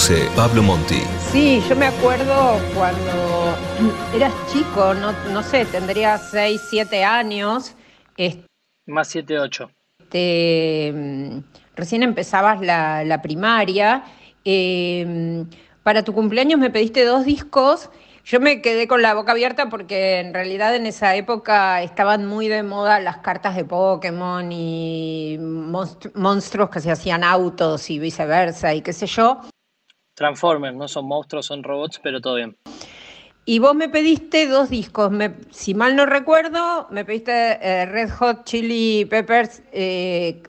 Conduce Pablo Monti. Sí, yo me acuerdo cuando eras chico, no, no sé, tendría 6, 7 años. Más 7, 8. Este, recién empezabas la, primaria. Em, para tu cumpleaños me pediste dos discos yo me quedé con la boca abierta porque en realidad en esa época estaban muy de moda las cartas de Pokémon y monstruos que se hacían autos y viceversa y qué sé yo. Transformers, no son monstruos, son robots, pero todo bien. Y vos me pediste dos discos, si mal no recuerdo, me pediste eh, Red Hot Chili Peppers, eh,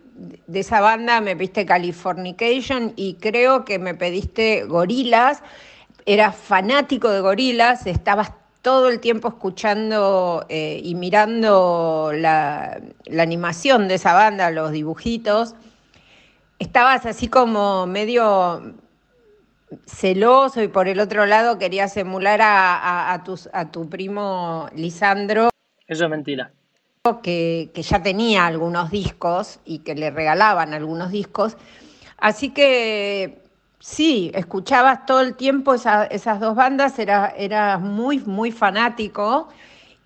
de esa banda me pediste Californication y creo que me pediste Gorilas eras fanático de gorilas, estabas todo el tiempo escuchando eh, y mirando la, animación de esa banda, los dibujitos. Estabas así como medio celoso y por el otro lado querías emular a, a, tu primo Lisandro. Eso es mentira. Que, que ya tenía algunos discos y que le regalaban algunos discos. Así que Sí, escuchabas todo el tiempo esas dos bandas, eras era muy, muy fanático.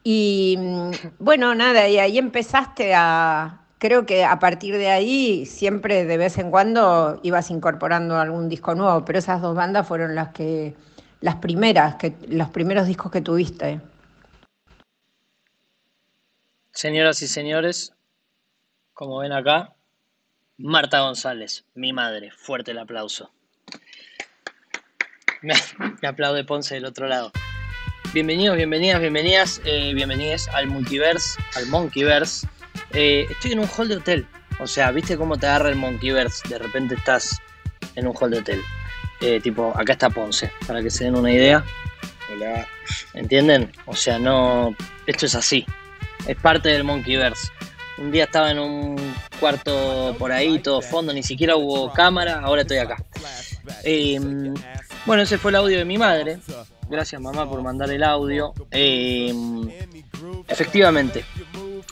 Y mm, bueno, nada, y ahí empezaste a, creo que a partir de ahí siempre de vez en cuando ibas incorporando algún disco nuevo, pero esas dos bandas fueron las que, las primeras, que, los primeros discos que tuviste. Señoras y señores, como ven acá, Marta González, mi madre, fuerte el aplauso. Me, aplaude Ponce del otro lado. Bienvenidos, bienvenidas, bienvenidas, eh, bienvenidas al Multiverse, al Monkeyverse. Eh, estoy en un hall de hotel. O sea, ¿viste cómo te agarra el Monkeyverse? De repente estás en un hall de hotel. Eh, tipo, acá está Ponce, para que se den una idea. Hola. ¿Entienden? O sea, no. Esto es así. Es parte del Monkeyverse. Un día estaba en un cuarto por ahí, todo fondo, ni siquiera hubo cámara, ahora estoy acá. Bueno, ese fue el audio de mi madre. Gracias mamá por mandar el audio. Em, efectivamente,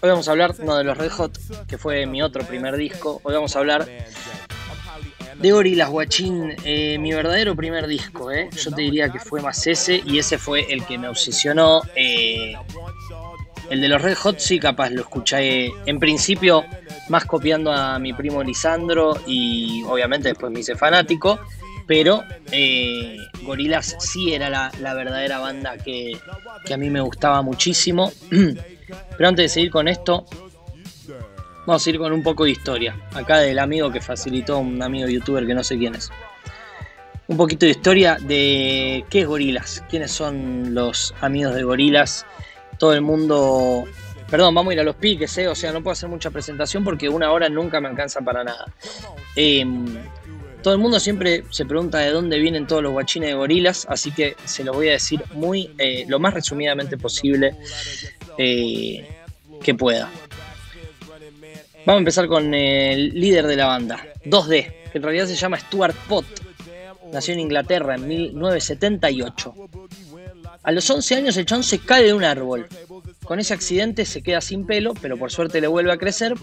hoy vamos a hablar no de los Red Hot, que fue mi otro primer disco. Hoy vamos a hablar de Gorillaz Guachín, eh, mi verdadero primer disco. Eh. Yo te diría que fue más ese y ese fue el que me obsesionó. Eh, el de los Red Hot sí, capaz lo escuché en principio más copiando a mi primo Lisandro y obviamente después me hice fanático pero eh, Gorillaz sí era la, verdadera banda que, a mí me gustaba muchísimo. Pero antes de seguir con esto, vamos a ir con un poco de historia. Acá del amigo que facilitó, un amigo youtuber que no sé quién es. Un poquito de historia de qué es Gorillaz, quiénes son los amigos de Gorillaz. Todo el mundo Perdón, vamos a ir a los piques, ¿eh? o sea, no puedo hacer mucha presentación porque una hora nunca me alcanza para nada. Eh, todo el mundo siempre se pregunta de dónde vienen todos los guachines de gorilas, así que se lo voy a decir muy, eh, lo más resumidamente posible eh, que pueda. Vamos a empezar con el líder de la banda, 2D, que en realidad se llama Stuart Pott. Nació en Inglaterra en 1978. A los 11 años el chon se cae de un árbol. Con ese accidente se queda sin pelo, pero por suerte le vuelve a crecer,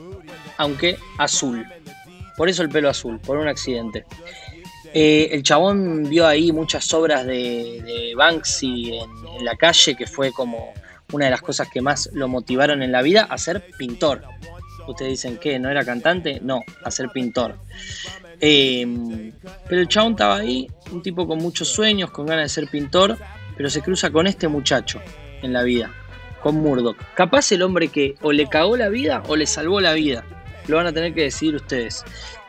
aunque azul. Por eso el pelo azul, por un accidente. Eh, el chabón vio ahí muchas obras de, Banksy en, la calle, que fue como una de las cosas que más lo motivaron en la vida a ser pintor. Ustedes dicen que no era cantante, no, a ser pintor. Em, pero el chabón estaba ahí, un tipo con muchos sueños, con ganas de ser pintor, pero se cruza con este muchacho en la vida, con Murdoch. Capaz el hombre que o le cagó la vida o le salvó la vida lo van a tener que decidir ustedes.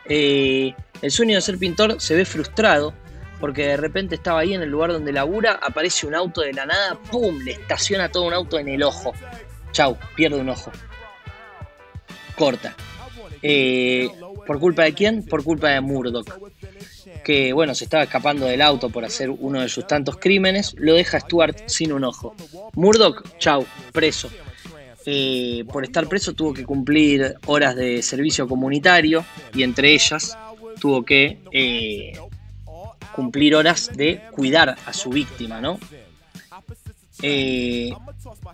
Eh, el sueño de ser pintor se ve frustrado porque de repente estaba ahí en el lugar donde labura, aparece un auto de la nada, ¡pum! Le estaciona todo un auto en el ojo. Chau, pierde un ojo. corta. Eh, ¿Por culpa de quién? Por culpa de Murdoch. Que bueno, se estaba escapando del auto por hacer uno de sus tantos crímenes, lo deja Stuart sin un ojo. Murdoch, chau, preso. Eh, por estar preso tuvo que cumplir horas de servicio comunitario y entre ellas tuvo que eh, cumplir horas de cuidar a su víctima, ¿no? Eh,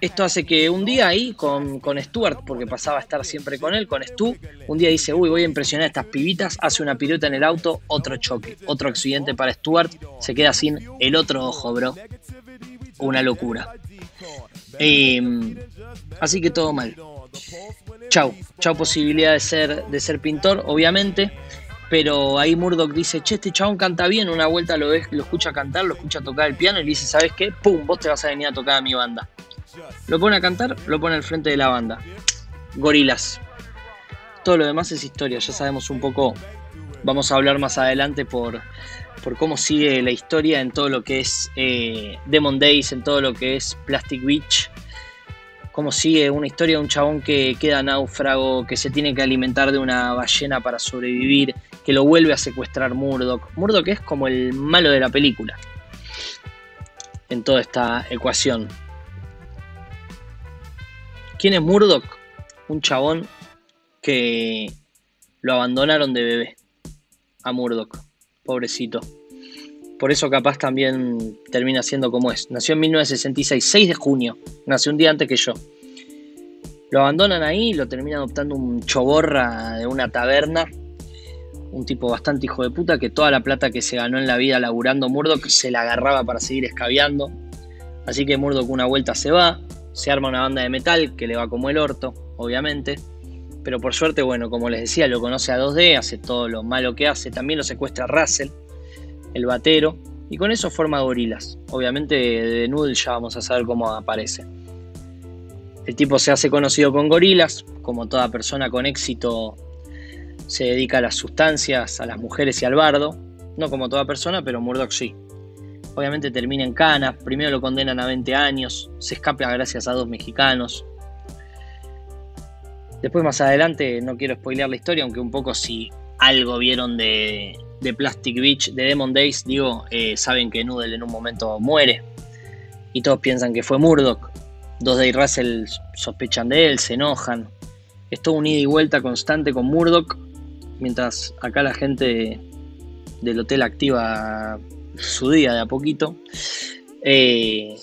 esto hace que un día ahí con, con, Stuart, porque pasaba a estar siempre con él, con Stu, un día dice, uy, voy a impresionar a estas pibitas, hace una pirueta en el auto, otro choque, otro accidente para Stuart, se queda sin el otro ojo, bro. Una locura. Eh, así que todo mal. Chau, chau posibilidad de ser, de ser pintor, obviamente. Pero ahí Murdoch dice, che, este chabón canta bien, una vuelta lo, ves, lo escucha cantar, lo escucha tocar el piano y le dice, ¿sabes qué? ¡Pum! Vos te vas a venir a tocar a mi banda. Lo pone a cantar, lo pone al frente de la banda. Gorilas. Todo lo demás es historia, ya sabemos un poco, vamos a hablar más adelante por, por cómo sigue la historia en todo lo que es eh, Demon Days, en todo lo que es Plastic Beach cómo sigue una historia de un chabón que queda náufrago, que se tiene que alimentar de una ballena para sobrevivir, que lo vuelve a secuestrar Murdoch. Murdoch es como el malo de la película en toda esta ecuación. ¿Quién es Murdoch? Un chabón que lo abandonaron de bebé a Murdoch, pobrecito. Por eso capaz también termina siendo como es. Nació en 1966, 6 de junio. Nació un día antes que yo. Lo abandonan ahí, lo termina adoptando un choborra de una taberna. Un tipo bastante hijo de puta que toda la plata que se ganó en la vida laburando Murdoch se la agarraba para seguir escabeando. Así que Murdoch una vuelta se va, se arma una banda de metal que le va como el orto, obviamente. Pero por suerte, bueno, como les decía, lo conoce a 2D, hace todo lo malo que hace. También lo secuestra Russell el batero, y con eso forma gorilas. Obviamente de Noodle ya vamos a saber cómo aparece. El tipo se hace conocido con gorilas, como toda persona con éxito se dedica a las sustancias, a las mujeres y al bardo. No como toda persona, pero Murdoch sí. Obviamente termina en cana, primero lo condenan a 20 años, se escapa gracias a dos mexicanos. Después más adelante, no quiero spoilear la historia, aunque un poco si algo vieron de, de Plastic Beach, de Demon Days, digo, eh, saben que Noodle en un momento muere y todos piensan que fue Murdoch. Dos de Russell sospechan de él, se enojan. Es todo un ida y vuelta constante con Murdoch, mientras acá la gente del hotel activa su día de a poquito. Eh,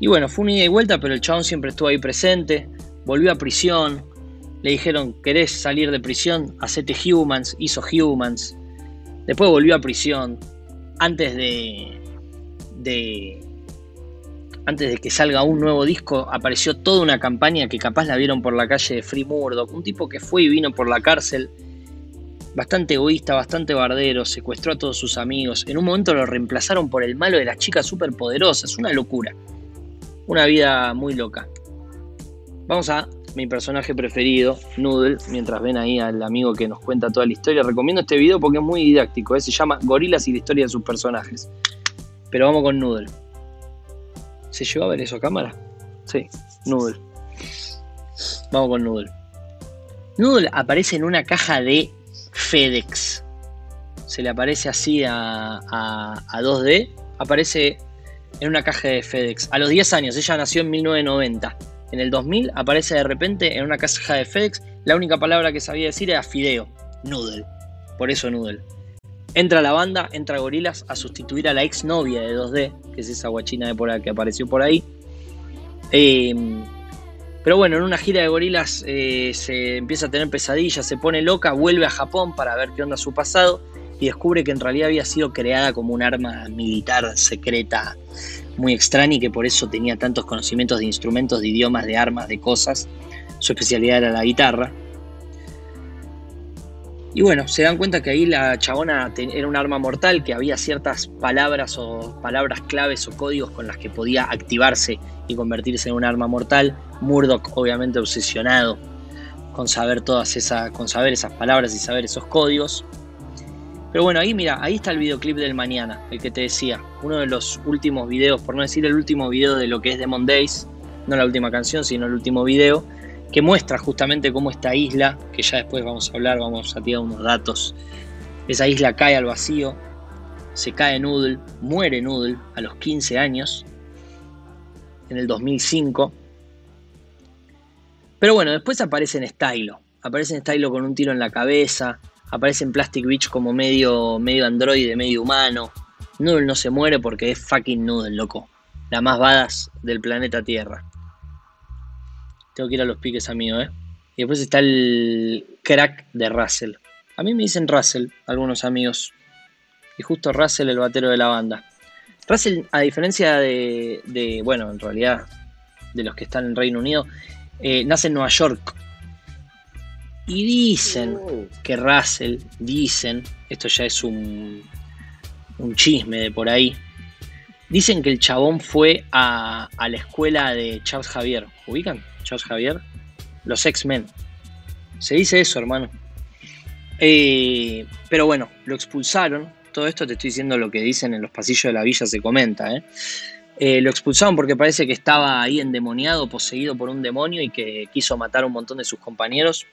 y bueno, fue un ida y vuelta, pero el chabón siempre estuvo ahí presente. Volvió a prisión. Le dijeron, ¿querés salir de prisión? Hacete Humans. Hizo Humans. Después volvió a prisión. Antes de, antes de que salga un nuevo disco, apareció toda una campaña que capaz la vieron por la calle de Free Murdoch. Un tipo que fue y vino por la cárcel, bastante egoísta, bastante bardero, secuestró a todos sus amigos. En un momento lo reemplazaron por el malo de las chicas superpoderosas. Una locura. Una vida muy loca. Vamos a mi personaje preferido, Noodle, mientras ven ahí al amigo que nos cuenta toda la historia. Recomiendo este video porque es muy didáctico, ¿eh? se llama Gorilas y la historia de sus personajes. Pero vamos con Noodle. ¿Se lleva a ver eso a cámara? Sí, Noodle. Vamos con Noodle. Noodle aparece en una caja de FedEx. Se le aparece así a, a, a 2D. Aparece en una caja de FedEx. A los 10 años, ella nació en 1990 en el 2000 aparece de repente en una caja de FedEx. La única palabra que sabía decir era fideo, noodle. Por eso noodle. Entra la banda, entra Gorilas a sustituir a la ex novia de 2D, que es esa guachina de por ahí que apareció por ahí. Em, pero bueno, en una gira de gorilas eh, se empieza a tener pesadillas, se pone loca, vuelve a Japón para ver qué onda su pasado y descubre que en realidad había sido creada como un arma militar secreta muy extraña y que por eso tenía tantos conocimientos de instrumentos, de idiomas, de armas, de cosas. Su especialidad era la guitarra. Y bueno, se dan cuenta que ahí la chabona era un arma mortal, que había ciertas palabras o palabras claves o códigos con las que podía activarse y convertirse en un arma mortal. Murdoch, obviamente obsesionado con saber todas esas, con saber esas palabras y saber esos códigos. Pero bueno, ahí mira, ahí está el videoclip del mañana, el que te decía. Uno de los últimos videos, por no decir el último video de lo que es Demon Days. No la última canción, sino el último video. que muestra justamente cómo esta isla, que ya después vamos a hablar, vamos a tirar unos datos, esa isla cae al vacío, se cae Noodle, muere Noodle a los 15 años, en el 2005. Pero bueno, después aparece en Stylo, aparece en Stylo con un tiro en la cabeza, aparece en Plastic Beach como medio, medio androide, medio humano. Noodle no se muere porque es fucking Noodle, loco. La más badass del planeta Tierra. Tengo que ir a los piques, amigo, ¿eh? Y después está el crack de Russell. A mí me dicen Russell, algunos amigos. Y justo Russell, el batero de la banda. Russell, a diferencia de, bueno, en realidad, de los que están en Reino Unido, eh, nace en Nueva York. Y dicen que Russell, dicen, esto ya es un, un chisme de por ahí, dicen que el chabón fue a, a la escuela de Charles Javier. ¿Ubican? Charles Javier, los X-Men. Se dice eso, hermano. Eh, pero bueno, lo expulsaron. Todo esto te estoy diciendo lo que dicen en los pasillos de la villa, se comenta. ¿eh? Eh, lo expulsaron porque parece que estaba ahí endemoniado, poseído por un demonio y que quiso matar a un montón de sus compañeros.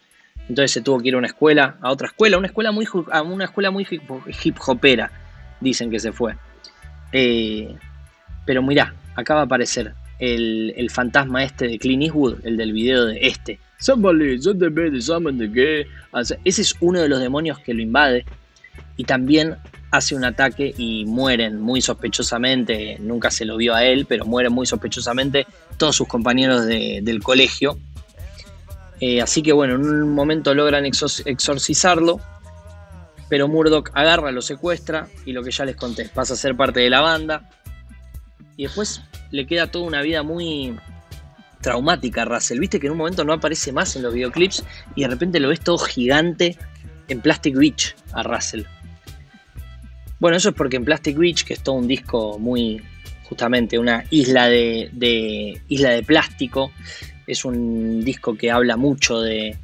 Entonces se tuvo que ir a una escuela, a otra escuela, una escuela muy, a una escuela muy hip hopera, dicen que se fue. pero mirá, acaba de aparecer el, fantasma este de Clint Eastwood, el del video de este. Ese es uno de los demonios que lo invade y también hace un ataque y mueren muy sospechosamente, nunca se lo vio a él, pero mueren muy sospechosamente todos sus compañeros del colegio. Eh, así que bueno, en un momento logran exorcizarlo, pero Murdoch agarra, lo secuestra y lo que ya les conté, pasa a ser parte de la banda. Y después le queda toda una vida muy traumática a Russell. Viste que en un momento no aparece más en los videoclips y de repente lo ves todo gigante en Plastic Beach a Russell. Bueno, eso es porque en Plastic Beach, que es todo un disco muy, justamente, una isla de, isla de plástico, es un disco que habla mucho de,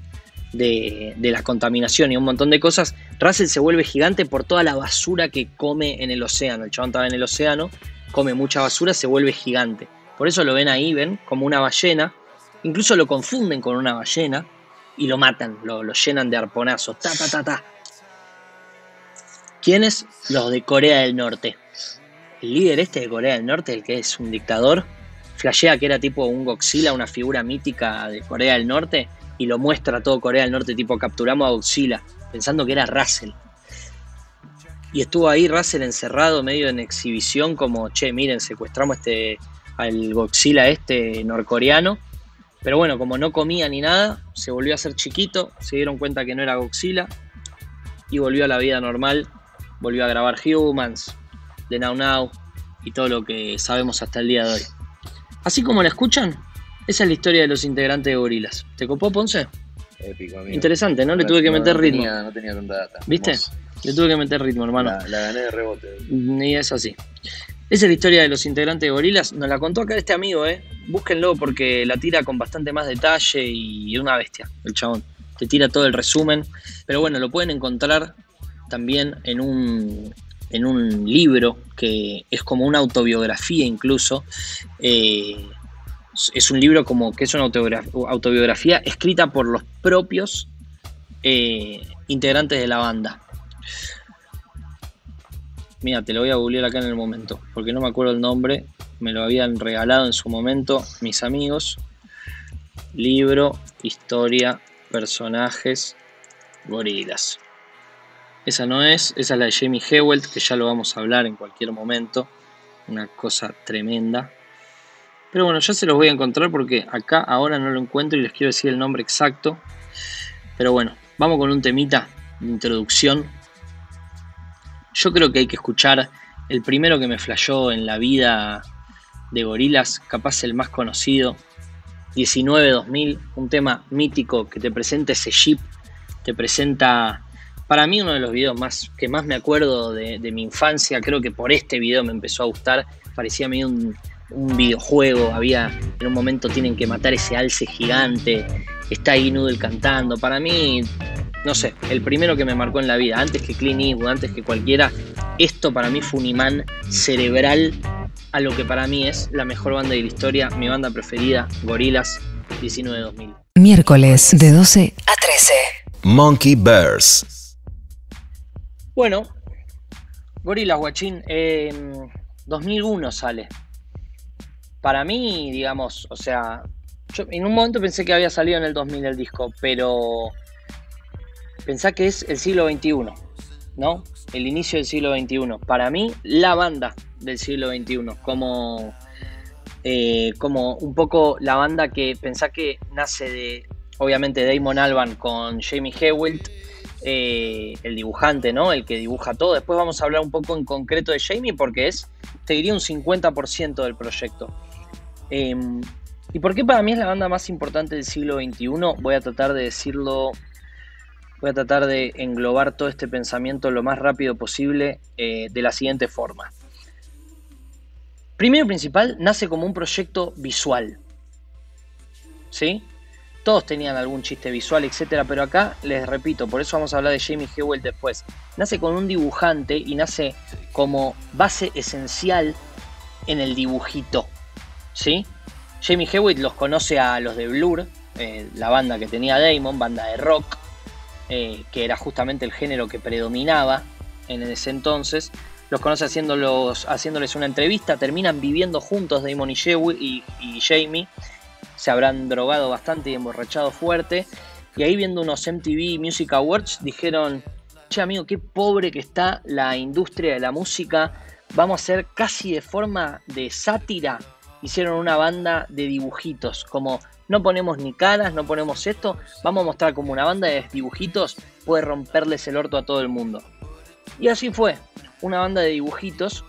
de, la contaminación y un montón de cosas, Russell se vuelve gigante por toda la basura que come en el océano. El chabón estaba en el océano come mucha basura, se vuelve gigante. Por eso lo ven ahí, ven, como una ballena. Incluso lo confunden con una ballena y lo matan, lo, llenan de arponazos. Ta, ta, ta, ta. ¿Quiénes? Los de Corea del Norte. El líder este de Corea del Norte, el que es un dictador, flashea que era tipo un Godzilla, una figura mítica de Corea del Norte, y lo muestra todo Corea del Norte, tipo capturamos a Godzilla, pensando que era Russell. Y estuvo ahí Russell encerrado, medio en exhibición, como, che, miren, secuestramos este, al Godzilla este norcoreano. Pero bueno, como no comía ni nada, se volvió a hacer chiquito, se dieron cuenta que no era Godzilla y volvió a la vida normal, volvió a grabar Humans, The Now Now y todo lo que sabemos hasta el día de hoy. Así como la escuchan, esa es la historia de los integrantes de Gorilas. ¿Te copó Ponce? Épico, Interesante, ¿no? Le tuve que meter ritmo. no tenía tanta data. ¿Viste? Le tuve que meter ritmo, hermano. La, gané de rebote. Y es así. Esa es la historia de los integrantes de Gorilas. Nos la contó acá este amigo, ¿eh? Búsquenlo porque la tira con bastante más detalle y es una bestia, el chabón. Te tira todo el resumen. Pero bueno, lo pueden encontrar también en un, en un libro que es como una autobiografía incluso. Eh, es un libro como que es una autobiografía, escrita por los propios eh, integrantes de la banda. Mira, te lo voy a googlear acá en el momento, porque no me acuerdo el nombre. Me lo habían regalado en su momento mis amigos. Libro, historia, personajes, gorilas. Esa no es, esa es la de Jamie Hewelt, que ya lo vamos a hablar en cualquier momento. Una cosa tremenda. Pero bueno, ya se los voy a encontrar porque acá ahora no lo encuentro y les quiero decir el nombre exacto. Pero bueno, vamos con un temita de introducción yo creo que hay que escuchar el primero que me flashó en la vida de Gorilas, capaz el más conocido, 19-2000, un tema mítico que te presenta ese jeep, te presenta, para mí uno de los videos más que más me acuerdo de, mi infancia, creo que por este video me empezó a gustar, parecía a mí un, un videojuego, había en un momento tienen que matar ese alce gigante, está ahí Noodle cantando, para mí no sé, el primero que me marcó en la vida, antes que Clint Eastwood, antes que cualquiera, esto para mí fue un imán cerebral a lo que para mí es la mejor banda de la historia, mi banda preferida, Gorilas. 19-2000. Miércoles de 12 a 13. Monkey Bears. Bueno, Gorila Guachín, 2001 sale. Para mí, digamos, o sea, yo en un momento pensé que había salido en el 2000 el disco, pero pensá que es el siglo XXI, ¿no? El inicio del siglo XXI. Para mí, la banda del siglo XXI, como, eh, como un poco la banda que pensá que nace de, obviamente, Damon Alban con Jamie Hewitt, eh, el dibujante, ¿no? El que dibuja todo. Después vamos a hablar un poco en concreto de Jamie porque es, te diría, un 50% del proyecto. Em, ¿Y por qué para mí es la banda más importante del siglo XXI? Voy a tratar de decirlo, voy a tratar de englobar todo este pensamiento lo más rápido posible eh, de la siguiente forma. Primero y principal, nace como un proyecto visual. ¿Sí? Todos tenían algún chiste visual, etcétera, pero acá les repito, por eso vamos a hablar de Jamie Hewell después. Nace con un dibujante y nace como base esencial en el dibujito. ¿Sí? Jamie Hewitt los conoce a los de Blur, eh, la banda que tenía Damon, banda de rock, eh, que era justamente el género que predominaba en ese entonces. Los conoce haciéndoles una entrevista, terminan viviendo juntos Damon y, y Jamie. Se habrán drogado bastante y emborrachado fuerte. Y ahí viendo unos MTV Music Awards dijeron, che amigo, qué pobre que está la industria de la música. Vamos a hacer casi de forma de sátira hicieron una banda de dibujitos, como no ponemos ni caras, no ponemos esto, vamos a mostrar como una banda de dibujitos puede romperles el orto a todo el mundo. Y así fue, una banda de dibujitos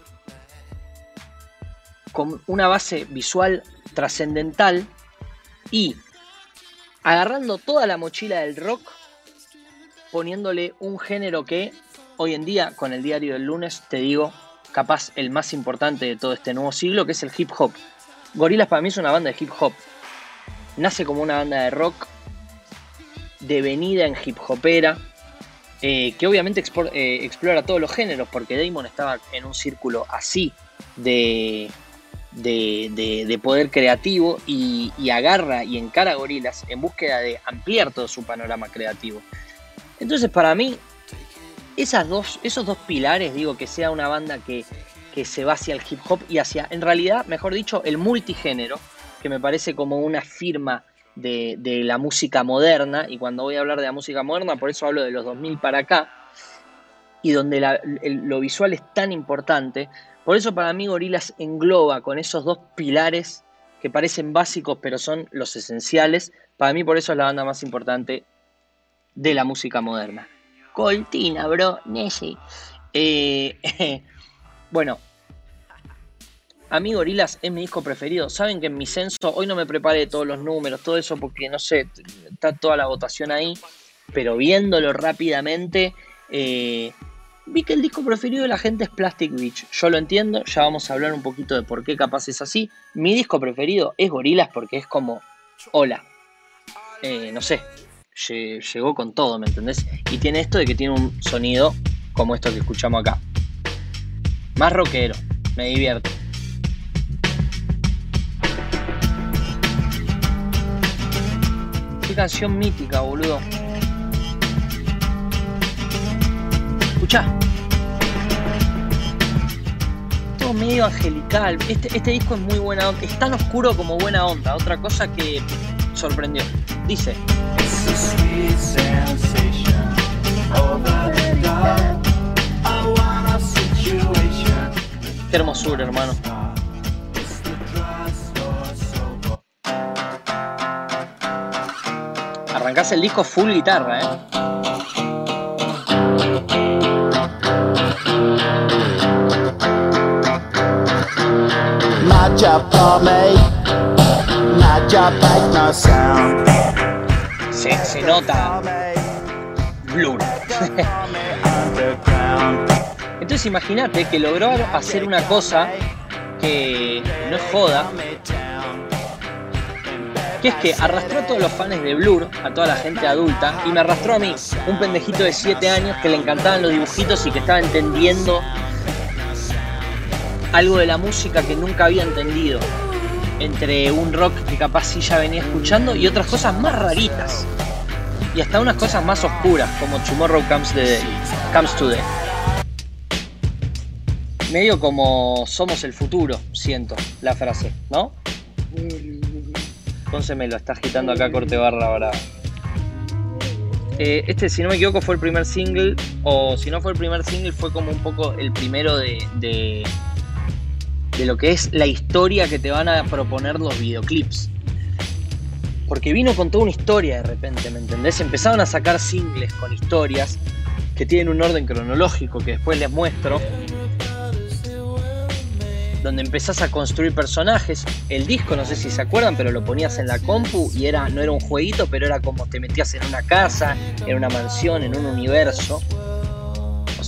con una base visual trascendental y agarrando toda la mochila del rock, poniéndole un género que hoy en día, con el diario del lunes, te digo, capaz el más importante de todo este nuevo siglo, que es el hip hop. Gorillaz para mí es una banda de hip hop. Nace como una banda de rock, devenida en hip hopera, eh, que obviamente eh, explora todos los géneros, porque Damon estaba en un círculo así de, de, poder creativo y, agarra y encara a Gorillaz en búsqueda de ampliar todo su panorama creativo. Entonces para mí, dos, esos dos pilares, digo, que sea una banda que que se va hacia el hip hop y hacia, en realidad, mejor dicho, el multigénero, que me parece como una firma de, la música moderna, y cuando voy a hablar de la música moderna, por eso hablo de los 2000 para acá, y donde lo visual es tan importante, por eso para mí Gorilas engloba con esos dos pilares que parecen básicos, pero son los esenciales, para mí por eso es la banda más importante de la música moderna. Coltina, bro, Nessie. Eh, Bueno, a mí Gorilas es mi disco preferido. Saben que en mi censo, hoy no me preparé todos los números, todo eso, porque no sé, está toda la votación ahí, pero viéndolo rápidamente, eh, vi que el disco preferido de la gente es Plastic Beach. Yo lo entiendo, ya vamos a hablar un poquito de por qué capaz es así. Mi disco preferido es Gorilas porque es como, hola, eh, no sé, llegó con todo, ¿me entendés? Y tiene esto de que tiene un sonido como esto que escuchamos acá. Más rockero, me divierte. Qué canción mítica, boludo. Todo medio angelical. Este, este disco es muy buena onda. Es tan oscuro como buena onda. Otra cosa que sorprendió. Dice. Qué hermosura, hermano. Arrancás el disco full guitarra, ¿eh? Se, se nota. Blur. Entonces imagínate que logró hacer una cosa que no es joda, que es que arrastró a todos los fans de Blur, a toda la gente adulta, y me arrastró a mí, un pendejito de 7 años que le encantaban los dibujitos y que estaba entendiendo algo de la música que nunca había entendido. entre un rock que capaz sí ya venía escuchando y otras cosas más raritas. Y hasta unas cosas más oscuras, como Tomorrow Comes, the Comes Today. Medio como somos el futuro, siento la frase, ¿no? Entonces me lo está agitando acá corte barra ahora. Eh, este, si no me equivoco, fue el primer single, o si no fue el primer single, fue como un poco el primero de, de, lo que es la historia que te van a proponer los videoclips. Porque vino con toda una historia de repente, ¿me entendés? Empezaron a sacar singles con historias que tienen un orden cronológico que después les muestro donde empezás a construir personajes. El disco, no sé si se acuerdan, pero lo ponías en la compu y era, no era un jueguito, pero era como te metías en una casa, en una mansión, en un universo.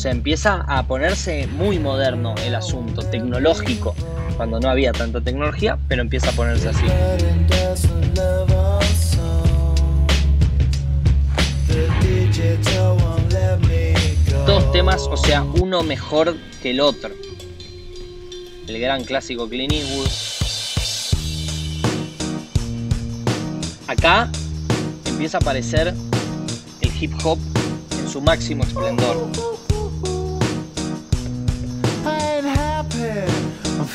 Sea, empieza a ponerse muy moderno el asunto, tecnológico, cuando no había tanta tecnología, pero empieza a ponerse así. Dos temas, o sea, uno mejor que el otro el gran clásico Clint Eastwood. Acá empieza a aparecer el hip hop en su máximo esplendor.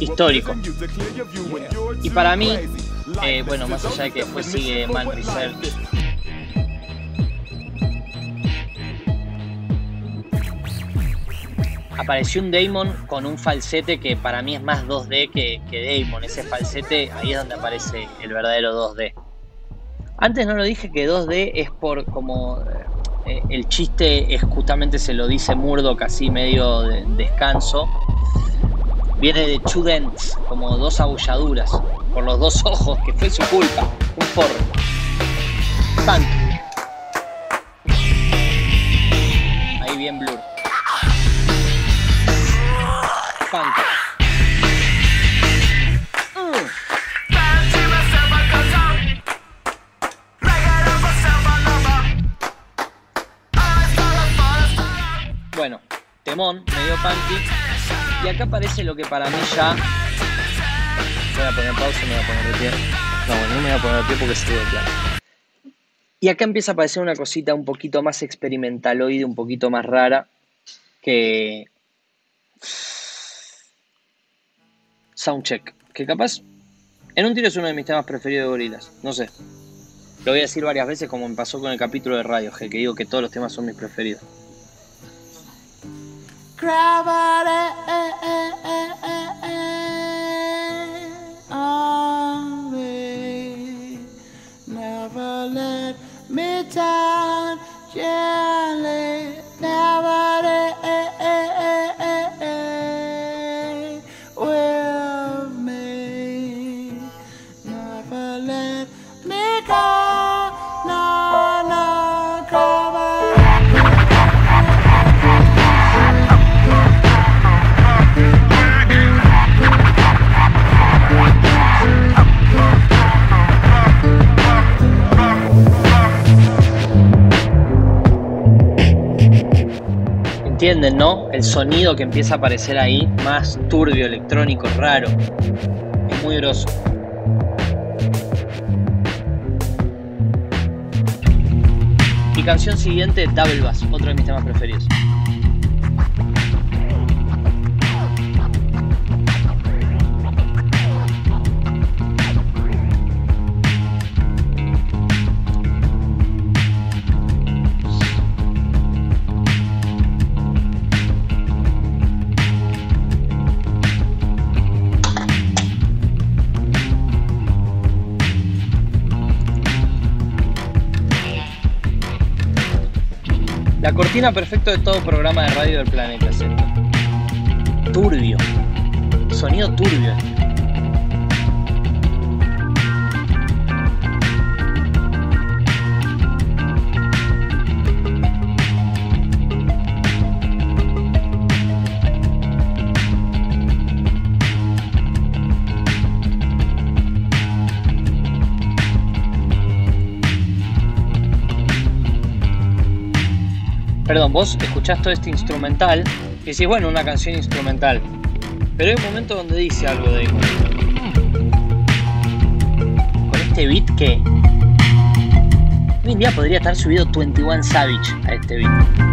Histórico. Y para mí, eh, bueno, más allá de que después sigue Man Research. Apareció un Damon con un falsete que para mí es más 2D que, que Damon. Ese falsete, ahí es donde aparece el verdadero 2D. Antes no lo dije que 2D es por como eh, el chiste es justamente se lo dice Murdoch así medio de descanso Viene de two como dos abulladuras, por los dos ojos, que fue su culpa. Un forro. Punk. Ahí bien blur. Punk. Bueno, temón, medio punky. Y acá aparece lo que para mí ya. Voy a poner pausa y me voy a poner de pie. No, bueno, no me voy a poner de pie porque estoy de pie. Y acá empieza a aparecer una cosita un poquito más experimentaloide, un poquito más rara. Que. Soundcheck. Que capaz. En un tiro es uno de mis temas preferidos de gorilas. No sé. Lo voy a decir varias veces como me pasó con el capítulo de Radio que digo que todos los temas son mis preferidos. Gravity El sonido que empieza a aparecer ahí, más turbio, electrónico, raro. Es muy groso. Mi canción siguiente, Double Bass, otro de mis temas preferidos. Perfecta de todo programa de radio del planeta, ¿cierto? Turbio. Sonido turbio. Perdón, vos escuchás todo este instrumental y decís, bueno, una canción instrumental. Pero hay un momento donde dice algo de Con este beat que. Hoy en día podría estar subido 21 Savage a este beat.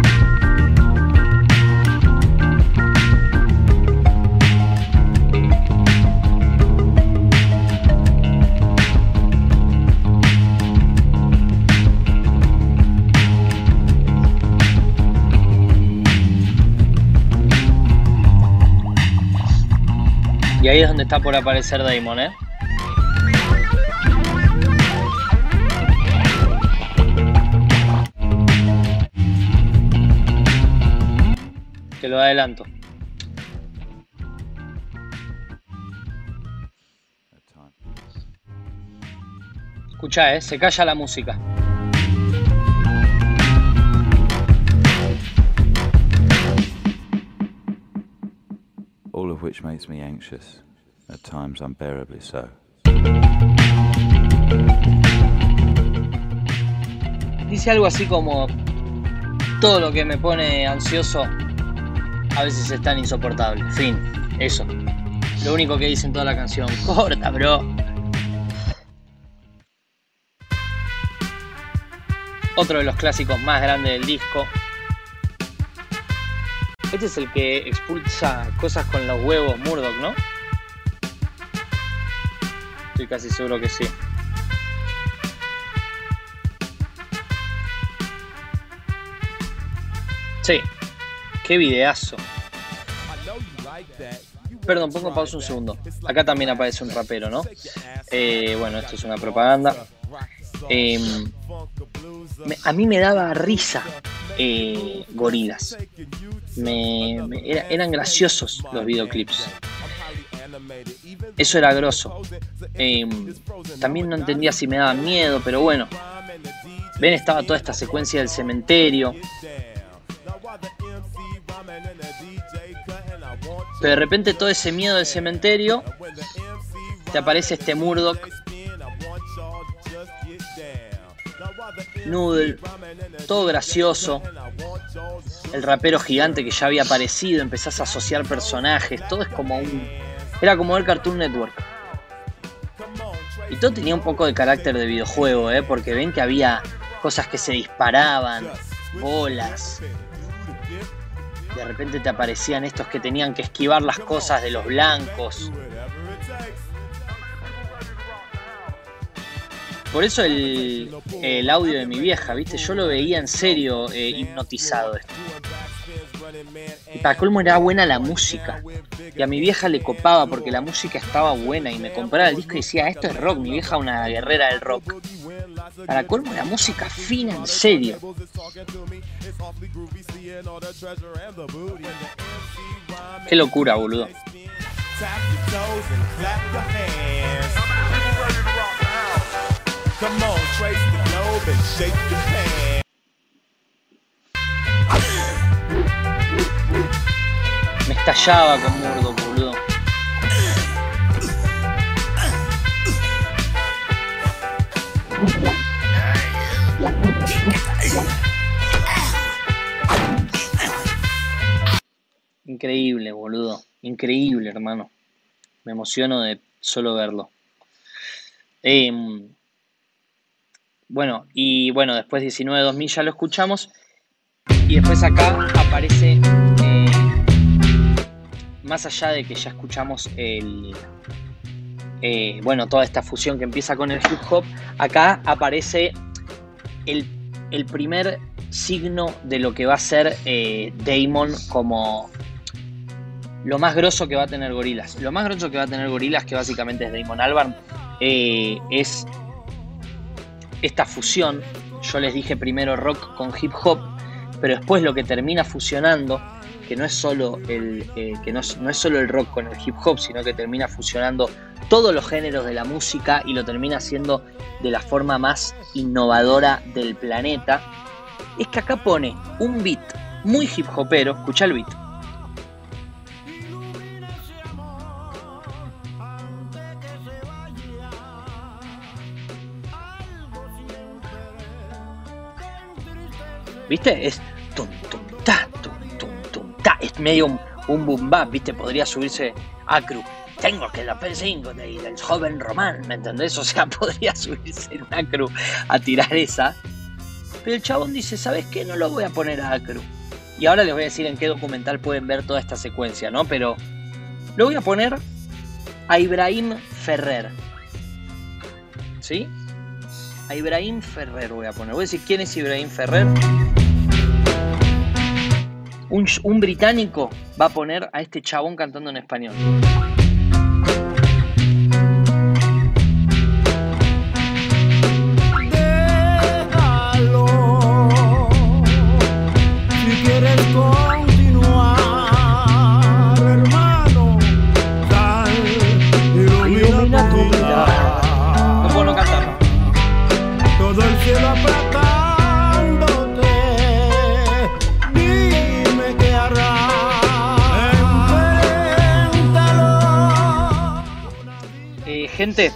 Y ahí es donde está por aparecer Damon, ¿eh? Te lo adelanto. Escucha, ¿eh? Se calla la música. Which makes me anxious, at times unbearably so. Dice algo así como, todo lo que me pone ansioso a veces es tan insoportable. Fin, eso. Lo único que dice en toda la canción. Corta, bro. Otro de los clásicos más grandes del disco, este es el que expulsa cosas con los huevos Murdoch, ¿no? Estoy casi seguro que sí. Sí, qué videazo. Perdón, pongo pausa un segundo. Acá también aparece un rapero, ¿no? Eh, bueno, esto es una propaganda. Em, a mí me daba risa eh, gorilas me, eran graciosos los videoclips. Eso era grosso. Em, también no entendía si me daba miedo, pero bueno. Ven, estaba toda esta secuencia del cementerio. Pero de repente todo ese miedo del cementerio, te aparece este Murdoch Noodle, todo gracioso. El rapero gigante que ya había aparecido, empezás a asociar personajes, todo es como un. Era como el Cartoon Network. Y todo tenía un poco de carácter de videojuego, ¿eh? porque ven que había cosas que se disparaban, bolas. De repente te aparecían estos que tenían que esquivar las cosas de los blancos. Por eso el, audio de mi vieja, ¿viste? Yo lo veía en serio eh, hipnotizado esto. Y para colmo era buena la música. Y a mi vieja le copaba porque la música estaba buena y me compraba el disco y decía, esto es rock, mi vieja una guerrera del rock. Para colmo la música fina, en serio. Qué locura, boludo. Come on, trace the globe and shake your pan. Me estallaba con Murdo, boludo. Increíble, boludo. Increíble, hermano. Me emociono de solo verlo. Eh, bueno, y bueno, después 19-2000 ya lo escuchamos. Y después acá aparece, eh, más allá de que ya escuchamos el, eh, bueno, toda esta fusión que empieza con el hip hop, acá aparece el, primer signo de lo que va a ser eh, Damon como lo más grosso que va a tener Gorilas. Lo más grosso que va a tener Gorilas, que básicamente es Damon Albarn, es esta fusión, yo les dije primero rock con hip hop, pero después lo que termina fusionando, que no es solo el, eh, que no es, no es solo el rock con el hip hop, sino que termina fusionando todos los géneros de la música y lo termina haciendo de la forma más innovadora del planeta, es que acá pone un beat muy hip hopero, escucha el beat. ¿Viste? Es tum tum ta, tum ta. Es medio un, un boom bap, ¿viste? Podría subirse Acru. Tengo que la P5 de, del joven Román, ¿me entendés? O sea, podría subirse en Acru a tirar esa. Pero el chabón dice, ¿sabes qué? No lo voy a poner a Acru. Y ahora les voy a decir en qué documental pueden ver toda esta secuencia, ¿no? Pero lo voy a poner a Ibrahim Ferrer. ¿Sí? A Ibrahim Ferrer voy a poner. Voy a decir quién es Ibrahim Ferrer. Un, británico va a poner a este chabón cantando en español. Gente,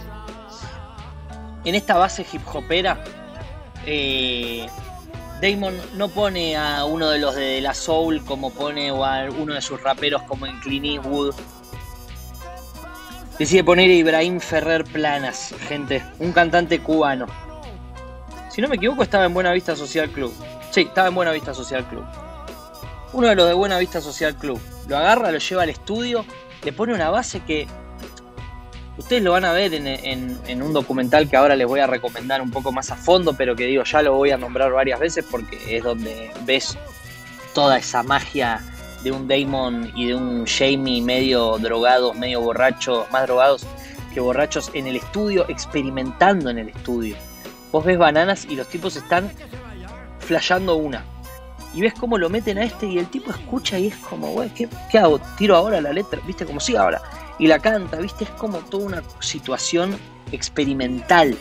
en esta base hip hopera, eh, Damon no pone a uno de los de la Soul como pone o a uno de sus raperos como en Clint Eastwood. Decide poner a Ibrahim Ferrer Planas, gente, un cantante cubano. Si no me equivoco, estaba en Buena Vista Social Club. Sí, estaba en Buena Vista Social Club. Uno de los de Buena Vista Social Club. Lo agarra, lo lleva al estudio, le pone una base que Ustedes lo van a ver en, un documental que ahora les voy a recomendar un poco más a fondo, pero que digo, ya lo voy a nombrar varias veces porque es donde ves toda esa magia de un Damon y de un Jamie medio drogados, medio borrachos, más drogados que borrachos en el estudio, experimentando en el estudio. Vos ves bananas y los tipos están flasheando una. Y ves cómo lo meten a este y el tipo escucha y es como, güey, ¿qué, qué hago? ¿Tiro ahora la letra? ¿Viste? Como sí ahora. Y la canta, ¿viste? Es como toda una situación experimental.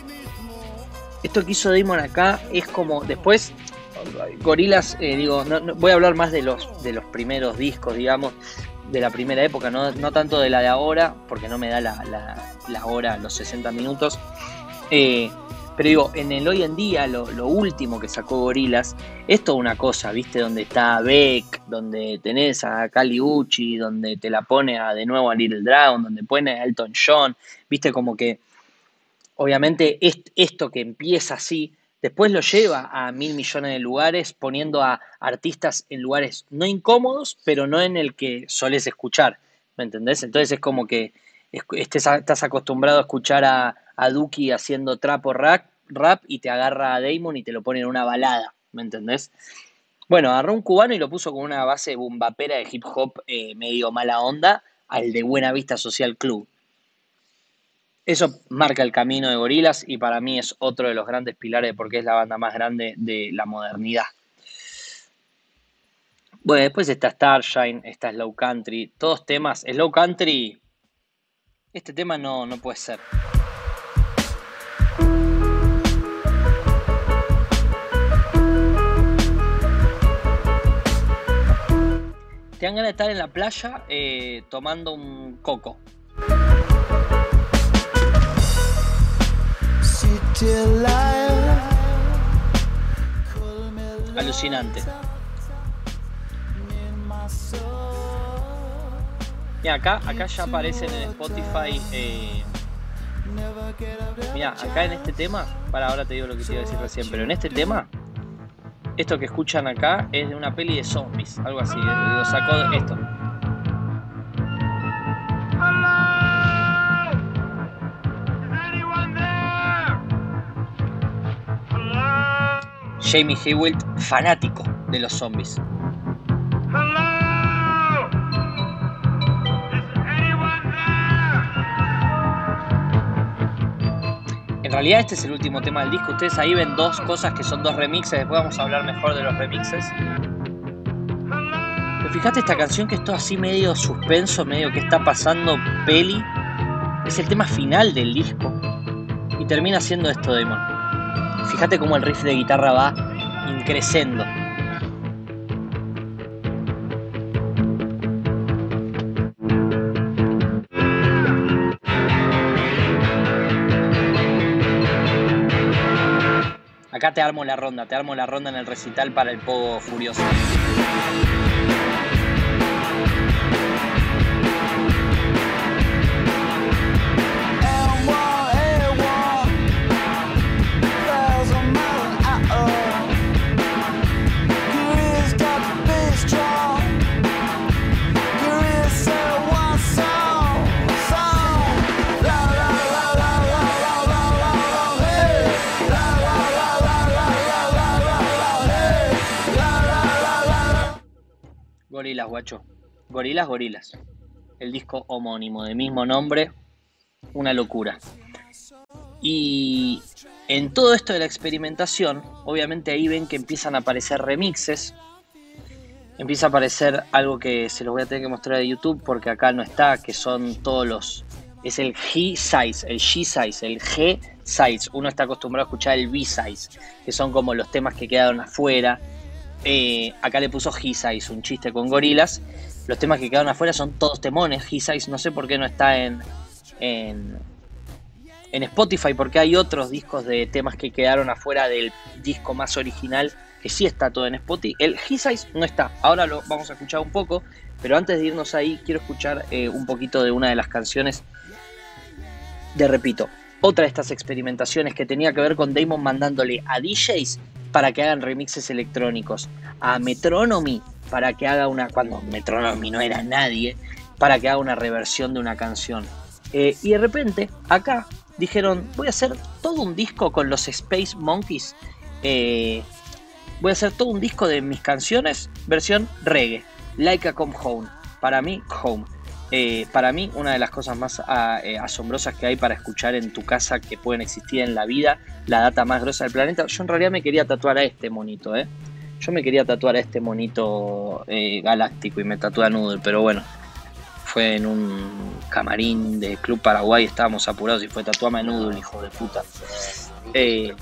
Esto que hizo Damon acá es como, después, Gorilas, eh, digo, no- voy a hablar más de los, de los primeros discos, digamos, de la primera época, no, no tanto de la de ahora, porque no me da la, la- la hora, los 60 minutos. Eh, pero digo, en el hoy en día, lo, último que sacó Gorilas, es toda una cosa, ¿viste? Donde está Beck, donde tenés a Kali Uchi, donde te la pone a, de nuevo a Little Dragon, donde pone a Elton John, ¿viste? Como que, obviamente, est- esto que empieza así, después lo lleva a mil millones de lugares, poniendo a artistas en lugares no incómodos, pero no en el que solés escuchar, ¿me entendés? Entonces es como que estés estás acostumbrado a escuchar a, a Duki haciendo trap o rap, rap y te agarra a Damon y te lo pone en una balada, ¿me entendés? Bueno, agarró un cubano y lo puso con una base bumbapera de hip hop eh, medio mala onda al de Buena Vista Social Club. Eso marca el camino de Gorilas y para mí es otro de los grandes pilares porque es la banda más grande de la modernidad. Bueno, después está Starshine, está Slow Country, todos temas. Slow Country, este tema no, no puede ser. Te dan ganas de estar en la playa eh, tomando un coco. Alucinante. Mira, acá, acá ya aparecen en Spotify. Eh, mira, acá en este tema, para ahora te digo lo que te iba a decir recién, pero en este tema, esto que escuchan acá es de una peli de zombies, algo así. eh, Lo sacó de esto. Jamie Hewitt, fanático de los zombies. En realidad este es el último tema del disco. Ustedes ahí ven dos cosas que son dos remixes. Después vamos a hablar mejor de los remixes. Fíjate esta canción que es todo así medio suspenso, medio que está pasando peli. Es el tema final del disco. Y termina siendo esto, Damon. Fíjate cómo el riff de guitarra va increciendo. Acá te armo la ronda, te armo la ronda en el recital para el Pogo Furioso. Gorilas, gorilas. El disco homónimo, de mismo nombre. Una locura. Y en todo esto de la experimentación, obviamente ahí ven que empiezan a aparecer remixes. Empieza a aparecer algo que se los voy a tener que mostrar de YouTube porque acá no está, que son todos los... Es el G-Size, el G-Size, el G-Size. Uno está acostumbrado a escuchar el B-Size, que son como los temas que quedaron afuera. Eh, acá le puso G-Size, un chiste con gorilas. Los temas que quedaron afuera son todos temones. G-Size, no sé por qué no está en, en, en Spotify, porque hay otros discos de temas que quedaron afuera del disco más original, que sí está todo en Spotify. El G-Size no está. Ahora lo vamos a escuchar un poco, pero antes de irnos ahí, quiero escuchar eh, un poquito de una de las canciones de Repito. Otra de estas experimentaciones que tenía que ver con Damon mandándole a DJs para que hagan remixes electrónicos, a Metronomy para que haga una, cuando Metronomy no era nadie, para que haga una reversión de una canción. Eh, y de repente, acá dijeron, voy a hacer todo un disco con los Space Monkeys. eh, voy a hacer todo un disco de mis canciones, versión reggae, Like a Come Home. Para mí, Home. Eh, para mí, una de las cosas más ah, eh, asombrosas que hay para escuchar en tu casa que pueden existir en la vida, la data más grosa del planeta. Yo en realidad me quería tatuar a este monito, ¿eh? Yo me quería tatuar a este monito eh, galáctico y me tatué a Noodle, pero bueno, fue en un camarín de Club Paraguay, estábamos apurados y fue tatuame a Noodle, hijo de puta. Eh,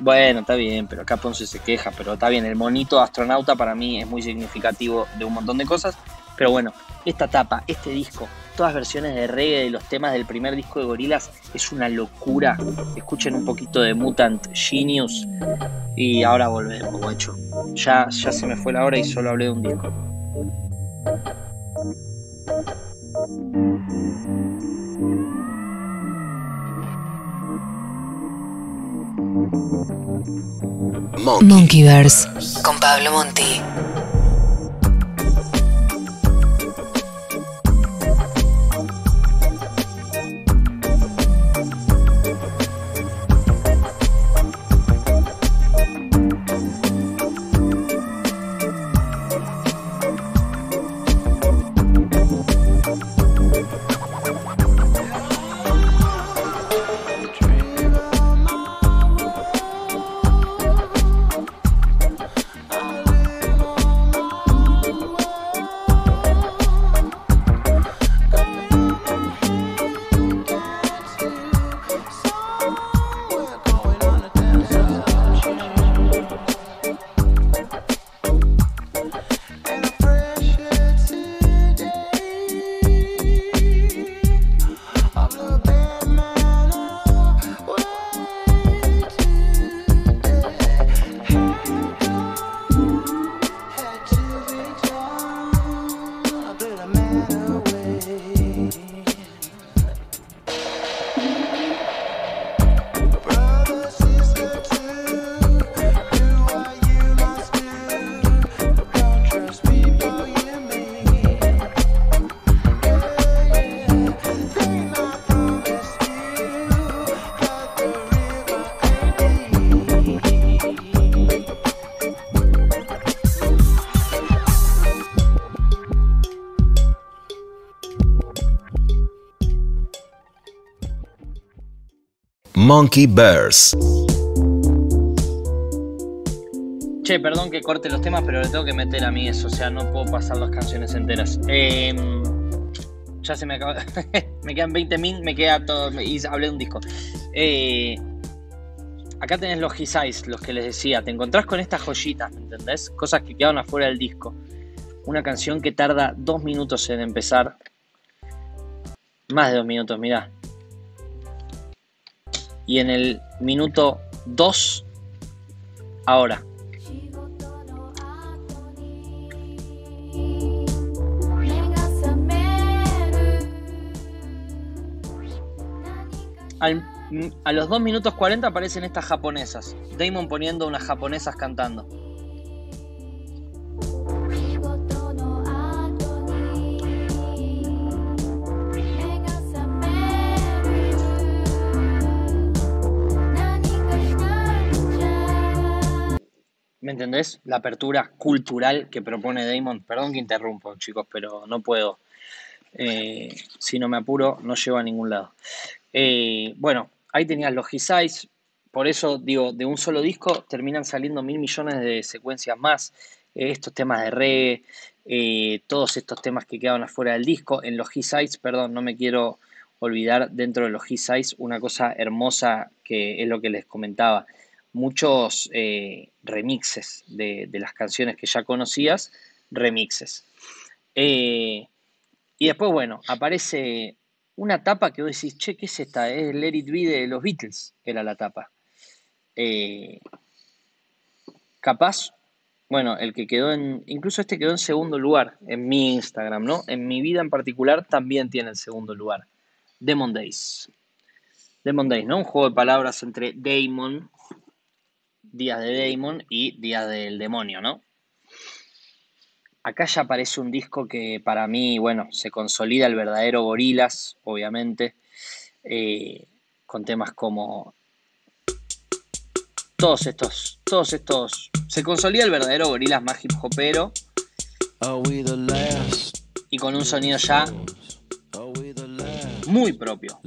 bueno, está bien, pero acá Ponce se queja, pero está bien, el monito astronauta para mí es muy significativo de un montón de cosas, pero bueno, esta tapa, este disco, todas versiones de reggae de los temas del primer disco de Gorilas es una locura. Escuchen un poquito de Mutant Genius y ahora volvemos, guacho. Ya, ya se me fue la hora y solo hablé de un disco. Monkey. Monkeyverse con Pablo Monti. Monkey Bears. Che, perdón que corte los temas, pero le tengo que meter a mí eso, o sea, no puedo pasar las canciones enteras. Eh, ya se me acaba. me quedan 20 min, me queda todo. Y hablé de un disco. Eh, acá tenés los His los que les decía. Te encontrás con estas joyitas, ¿me entendés? Cosas que quedaron afuera del disco. Una canción que tarda dos minutos en empezar. Más de dos minutos, mirá. Y en el minuto 2, ahora. Al- a los 2 minutos 40 aparecen estas japonesas. Damon poniendo unas japonesas cantando. ¿Me entendés? La apertura cultural que propone Damon. Perdón que interrumpo, chicos, pero no puedo. Eh, si no me apuro, no llego a ningún lado. Eh, bueno, ahí tenías los His Por eso, digo, de un solo disco terminan saliendo mil millones de secuencias más. Eh, estos temas de reggae, todos estos temas que quedaban afuera del disco. En los His perdón, no me quiero olvidar dentro de los His una cosa hermosa que es lo que les comentaba muchos remixes de, de las canciones que ya conocías, remixes. Eh, y después, bueno, aparece una tapa que vos decís, che, ¿qué es esta? Es Let It de los Beatles, era la tapa. Eh, capaz, bueno, el que quedó en, incluso este quedó en segundo lugar en mi Instagram, ¿no? En mi vida en particular también tiene el segundo lugar. Demon Days. Demon Days, ¿no? Un juego de palabras entre Damon, Días de Damon y Días del Demonio, ¿no? Acá ya aparece un disco que para mí, bueno, se consolida el verdadero Gorilas, obviamente, eh, con temas como todos estos, todos estos, se consolida el verdadero Gorilas más hip hopero y con un sonido ya muy propio.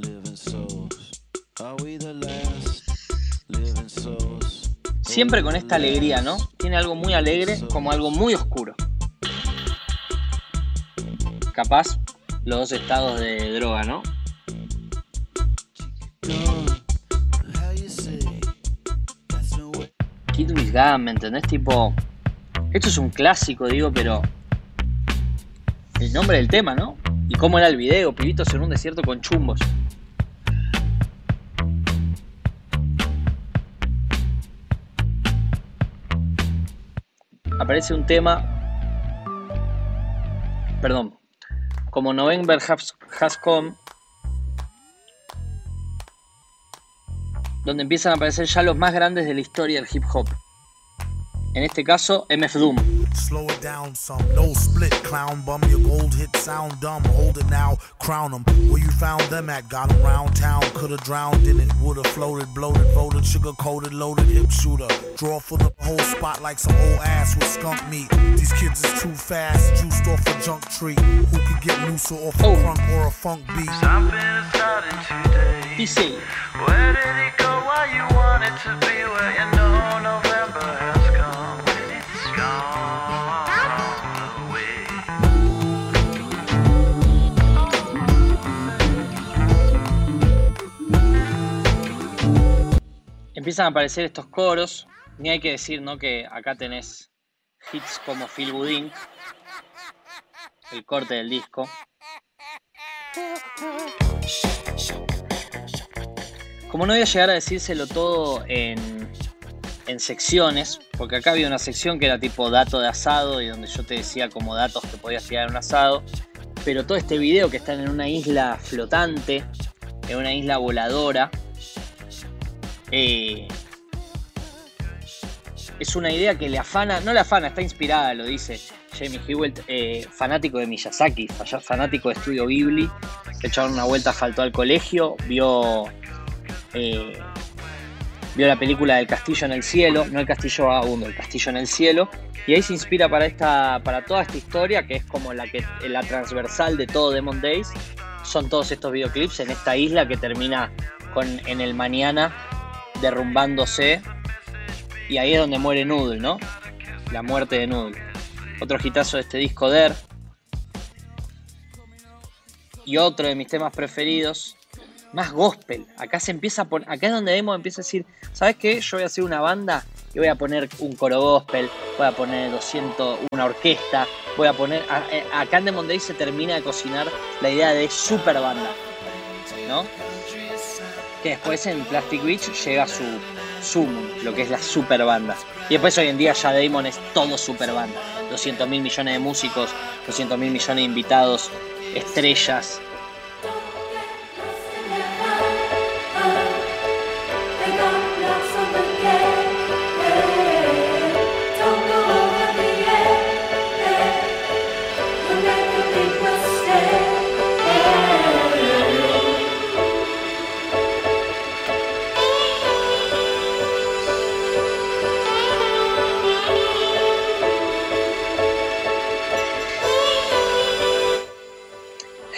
Siempre con esta alegría, ¿no? Tiene algo muy alegre como algo muy oscuro. Capaz los dos estados de droga, ¿no? Kid with Gun, ¿me entendés? Tipo, esto es un clásico, digo, pero el nombre del tema, ¿no? Y cómo era el video, pibitos en un desierto con chumbos. Aparece un tema, perdón, como November Has, Come, donde empiezan a aparecer ya los más grandes de la historia del hip hop. En este caso, MF Doom. Slow it down some, no split, clown bum. Your gold hit sound dumb. Hold it now, crown 'em. Where you found them at? Got 'em round town. Could've drowned in it. Would've floated, bloated, voted, sugar coated, loaded, hip shooter. Draw for the whole spot like some old ass with skunk meat. These kids is too fast, juiced off a junk tree. Who could get looser off a Oh. crunk or a funk beat? Something started today. Dice, Where did it go? Why you want it to be where you know November empiezan a aparecer estos coros. Ni hay que decir, ¿no? Que acá tenés hits como Phil Budin, el corte del disco. Como no voy a llegar a decírselo todo en, en secciones, porque acá había una sección que era tipo dato de asado y donde yo te decía como datos que podías tirar en un asado, pero todo este video que están en una isla flotante, en una isla voladora, eh, es una idea que le afana, no le afana, está inspirada, lo dice Jamie Hewitt, eh, fanático de Miyazaki, fa- fanático de Estudio Ghibli, se echaron una vuelta, faltó al colegio, vio, eh, vio la película del castillo en el cielo, no el castillo vagabundo, el castillo en el cielo, y ahí se inspira para, esta, para toda esta historia, que es como la, que, la transversal de todo Demon Days, son todos estos videoclips en esta isla que termina con en el mañana derrumbándose y ahí es donde muere Noodle, ¿no? La muerte de Noodle. Otro hitazo de este disco, Der. Y otro de mis temas preferidos, más gospel. Acá se empieza a poner, acá es donde Emo empieza a decir, ¿sabes qué? Yo voy a hacer una banda y voy a poner un coro gospel, voy a poner 200, una orquesta, voy a poner, acá en Demon Days se termina de cocinar la idea de super banda, ¿no? Que después en Plastic Beach llega su sumum, lo que es la super banda. Y después hoy en día ya Damon es todo super banda. 200 mil millones de músicos, 200 mil millones de invitados, estrellas.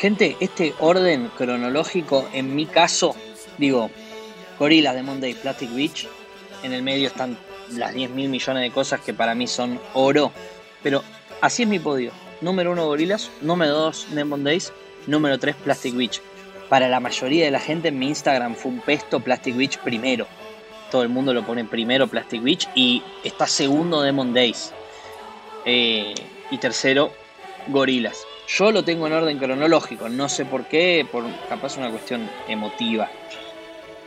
Gente, este orden cronológico, en mi caso, digo, Gorillaz de Monday Plastic Beach, en el medio están las 10 mil millones de cosas que para mí son oro, pero así es mi podio. Número 1 Gorillaz, número 2 Demon Days, número 3 Plastic Beach. Para la mayoría de la gente en mi Instagram fue un pesto Plastic Beach primero. Todo el mundo lo pone primero Plastic Beach y está segundo Demon Days. Eh, y tercero Gorillaz. Yo lo tengo en orden cronológico, no sé por qué, por capaz una cuestión emotiva.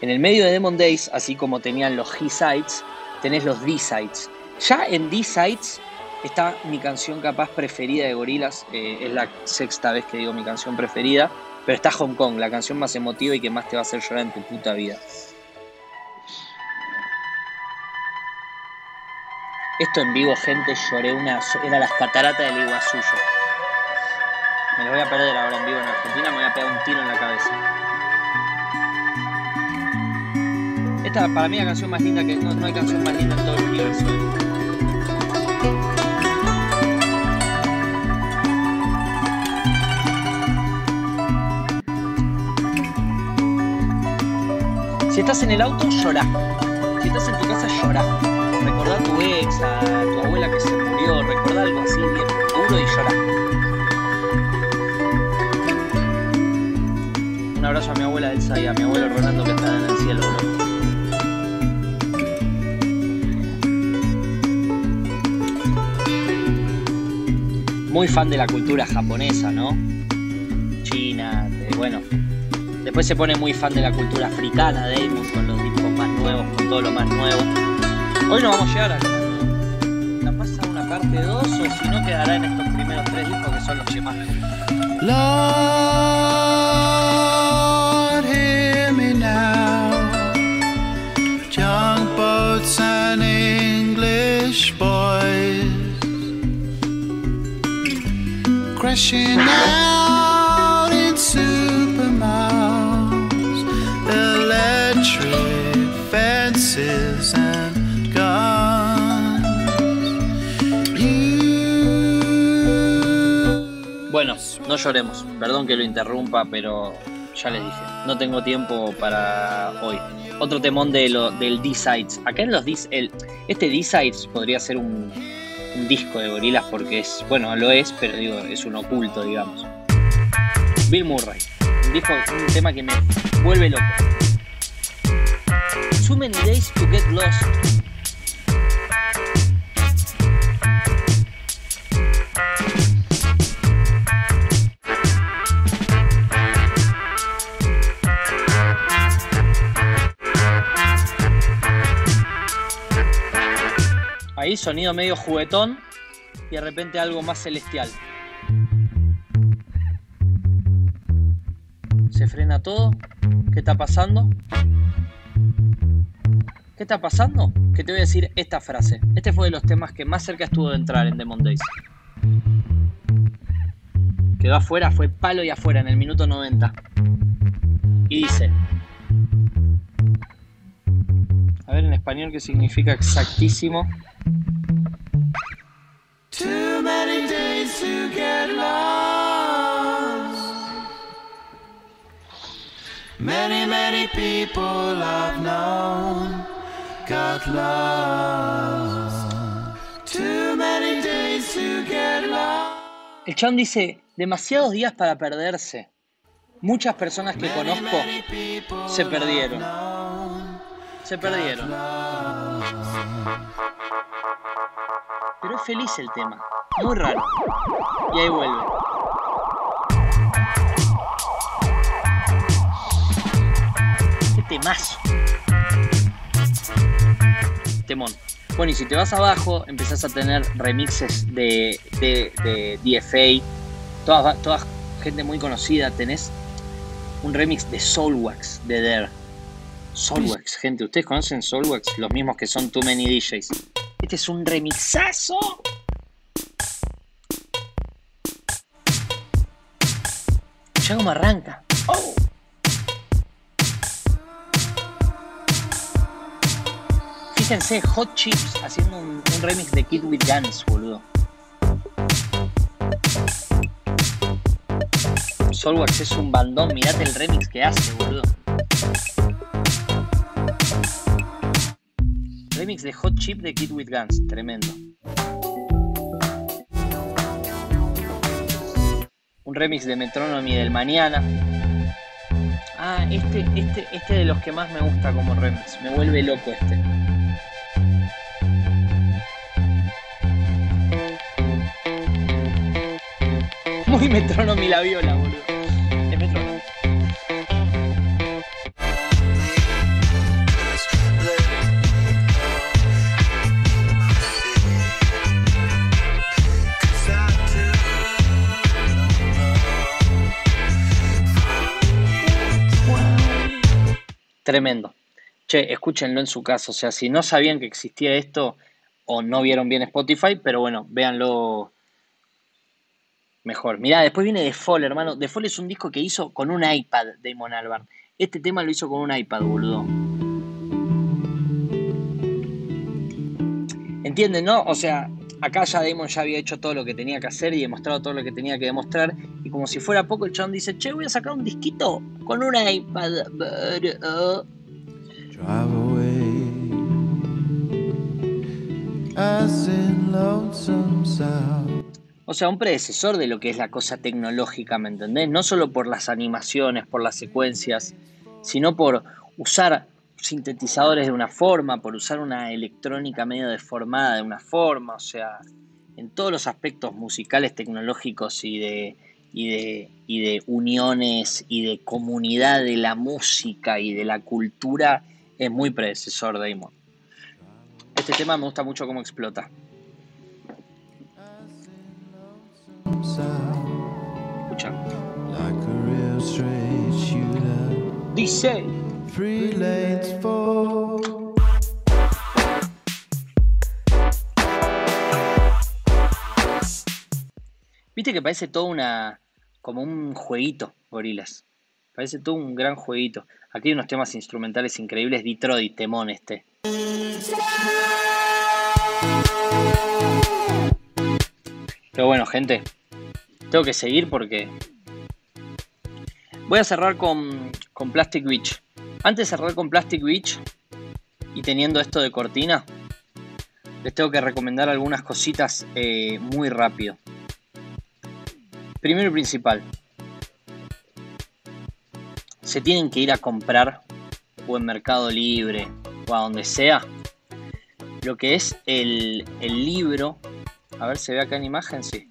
En el medio de Demon Days, así como tenían los He-Sides, tenés los D-Sides. Ya en D-Sides está mi canción capaz preferida de Gorillaz, eh, es la sexta vez que digo mi canción preferida, pero está Hong Kong, la canción más emotiva y que más te va a hacer llorar en tu puta vida. Esto en vivo, gente, lloré una. Era las cataratas del Iguazú. Me lo voy a perder ahora en vivo en Argentina, me voy a pegar un tiro en la cabeza. Esta para mí es la canción más linda que. No, hay canción más linda en todo el universo. Si estás en el auto, llorá. Si estás en tu casa, llorá. Recordá a tu ex, abrazo a mi abuela Elsa y a mi abuelo Rolando que están en el cielo, bro. Muy fan de la cultura japonesa, ¿no? China, de- bueno. Después se pone muy fan de la cultura africana, Damon, con los discos más nuevos, con todo lo más nuevo. Hoy no vamos a llegar a la pasa una parte 2 o si no quedará en estos primeros tres discos que son los que más me Boys crashing out in fences and guns. Bueno, no lloremos. Perdón que lo interrumpa, pero ya les dije, no tengo tiempo para hoy. Otro temón de lo, del D-Sides. Acá en los D el, este D-Sides podría ser un, disco de gorilas porque es, bueno, lo es, pero digo, es un oculto, digamos. Bill Murray. Un, disco, tema que me vuelve loco. Too many days to get lost. Ahí sonido medio juguetón y de repente algo más celestial. Se frena todo. ¿Qué está pasando? ¿Qué está pasando? Que te voy a decir esta frase. Este fue de los temas que más cerca estuvo de entrar en Demon Days. Quedó afuera, fue palo y afuera en el minuto 90. Y dice. A ver en español qué significa exactísimo. Too many days to get lost. Many, many people I've known got lost. Too El chabón dice, demasiados días para perderse. Muchas personas que conozco se perdieron. Se perdieron. Pero es feliz el tema. Muy raro. Y ahí vuelve. Qué temazo. Temón. Bueno, y si te vas abajo, empezás a tener remixes de, de, DFA, toda, toda gente muy conocida. Tenés un remix de Soulwax de Dare. Soulwax, gente, ¿ustedes conocen Soulwax? Los mismos que son Too Many DJs. Este es un remixazo. Ya como arranca. Oh. Fíjense, Hot Chips haciendo un, remix de Kid with Guns, boludo. Soulwax es un bandón, mirate el remix que hace, boludo. Remix de Hot Chip de Kid with Guns, tremendo. Un remix de Metronomy del Mañana. Ah, este, este, este de los que más me gusta como remix. Me vuelve loco este. Muy Metronomy la viola, boludo. Tremendo. Che, escúchenlo en su caso. O sea, si no sabían que existía esto o no vieron bien Spotify, pero bueno, véanlo mejor. Mirá, después viene The Fall, hermano. The Fall es un disco que hizo con un iPad, Damon Albarn. Este tema lo hizo con un iPad, boludo. ¿Entienden, no? O sea, acá ya Damon ya había hecho todo lo que tenía que hacer y demostrado todo lo que tenía que demostrar. Y como si fuera poco, el chabón dice, che, voy a sacar un disquito con un iPad. bro". Drive away as in lonesome sound. O sea, un predecesor de lo que es la cosa tecnológica, ¿me entendés? No solo por las animaciones, por las secuencias, sino por usar sintetizadores de una forma, por usar una electrónica medio deformada de una forma, o sea, en todos los aspectos musicales, tecnológicos y de, y de, y de uniones y de comunidad de la música y de la cultura, es muy predecesor Damon. Este tema me gusta mucho cómo explota. Escucha. Dice. Viste que parece todo una. como un jueguito, gorilas. Parece todo un gran jueguito. Aquí hay unos temas instrumentales increíbles. Detroit, temón este. Pero bueno, gente. Tengo que seguir porque. Voy a cerrar con, con Plastic Beach. Antes de cerrar con Plastic Beach y teniendo esto de cortina, les tengo que recomendar algunas cositas eh, muy rápido. Primero y principal, se tienen que ir a comprar o en Mercado Libre o a donde sea lo que es el, libro. A ver, se ve acá en imagen, sí.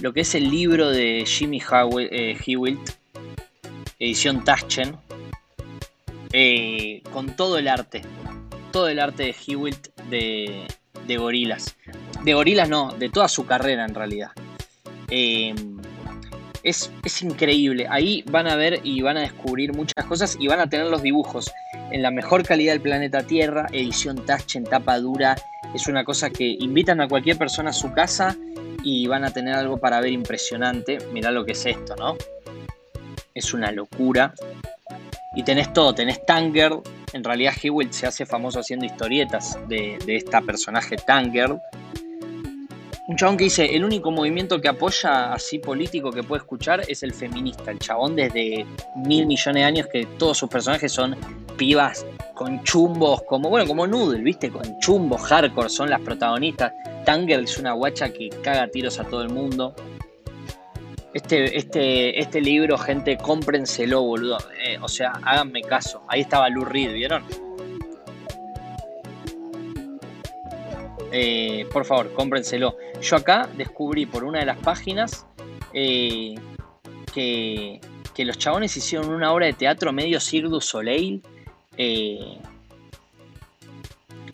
Lo que es el libro de Jimmy eh, Hewitt, edición Taschen, eh, con todo el arte. Todo el arte de Hewitt de, de gorilas. De gorilas no, de toda su carrera en realidad. Eh, es, es increíble. Ahí van a ver y van a descubrir muchas cosas y van a tener los dibujos en la mejor calidad del planeta Tierra, edición touch en tapa dura. Es una cosa que invitan a cualquier persona a su casa y van a tener algo para ver impresionante. Mirá lo que es esto, ¿no? Es una locura. Y tenés todo, tenés Tanger. En realidad Hewitt se hace famoso haciendo historietas de, de esta personaje Tanger. Un chabón que dice, el único movimiento que apoya así político que puede escuchar es el feminista. El chabón desde mil millones de años que todos sus personajes son pibas con chumbos, como bueno, como Noodle, ¿viste? Con chumbos hardcore, son las protagonistas. Tanger es una guacha que caga tiros a todo el mundo. Este, este, este libro, gente, cómprenselo, boludo. Eh, o sea, háganme caso. Ahí estaba Lou Reed, ¿vieron? Eh, por favor, cómprenselo. Yo acá descubrí por una de las páginas eh, que, que los chabones hicieron una obra de teatro medio Cirque du Soleil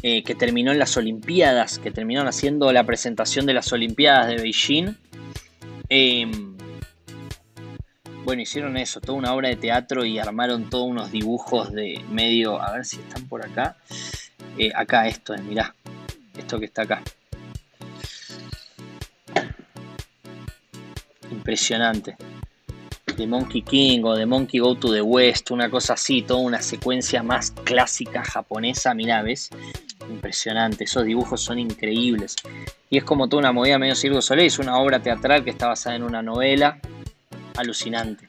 que terminó en las Olimpiadas, que terminaron haciendo la presentación de las Olimpiadas de Beijing. Bueno, hicieron eso, toda una obra de teatro y armaron todos unos dibujos de medio. A ver si están por acá. Eh, acá esto es, mirá. Esto que está acá. Impresionante. De Monkey King o de Monkey Go to the West, una cosa así, toda una secuencia más clásica japonesa, mirá, ¿ves? Impresionante, esos dibujos son increíbles. Y es como toda una movida medio Circo Soleil, es una obra teatral que está basada en una novela. Alucinante.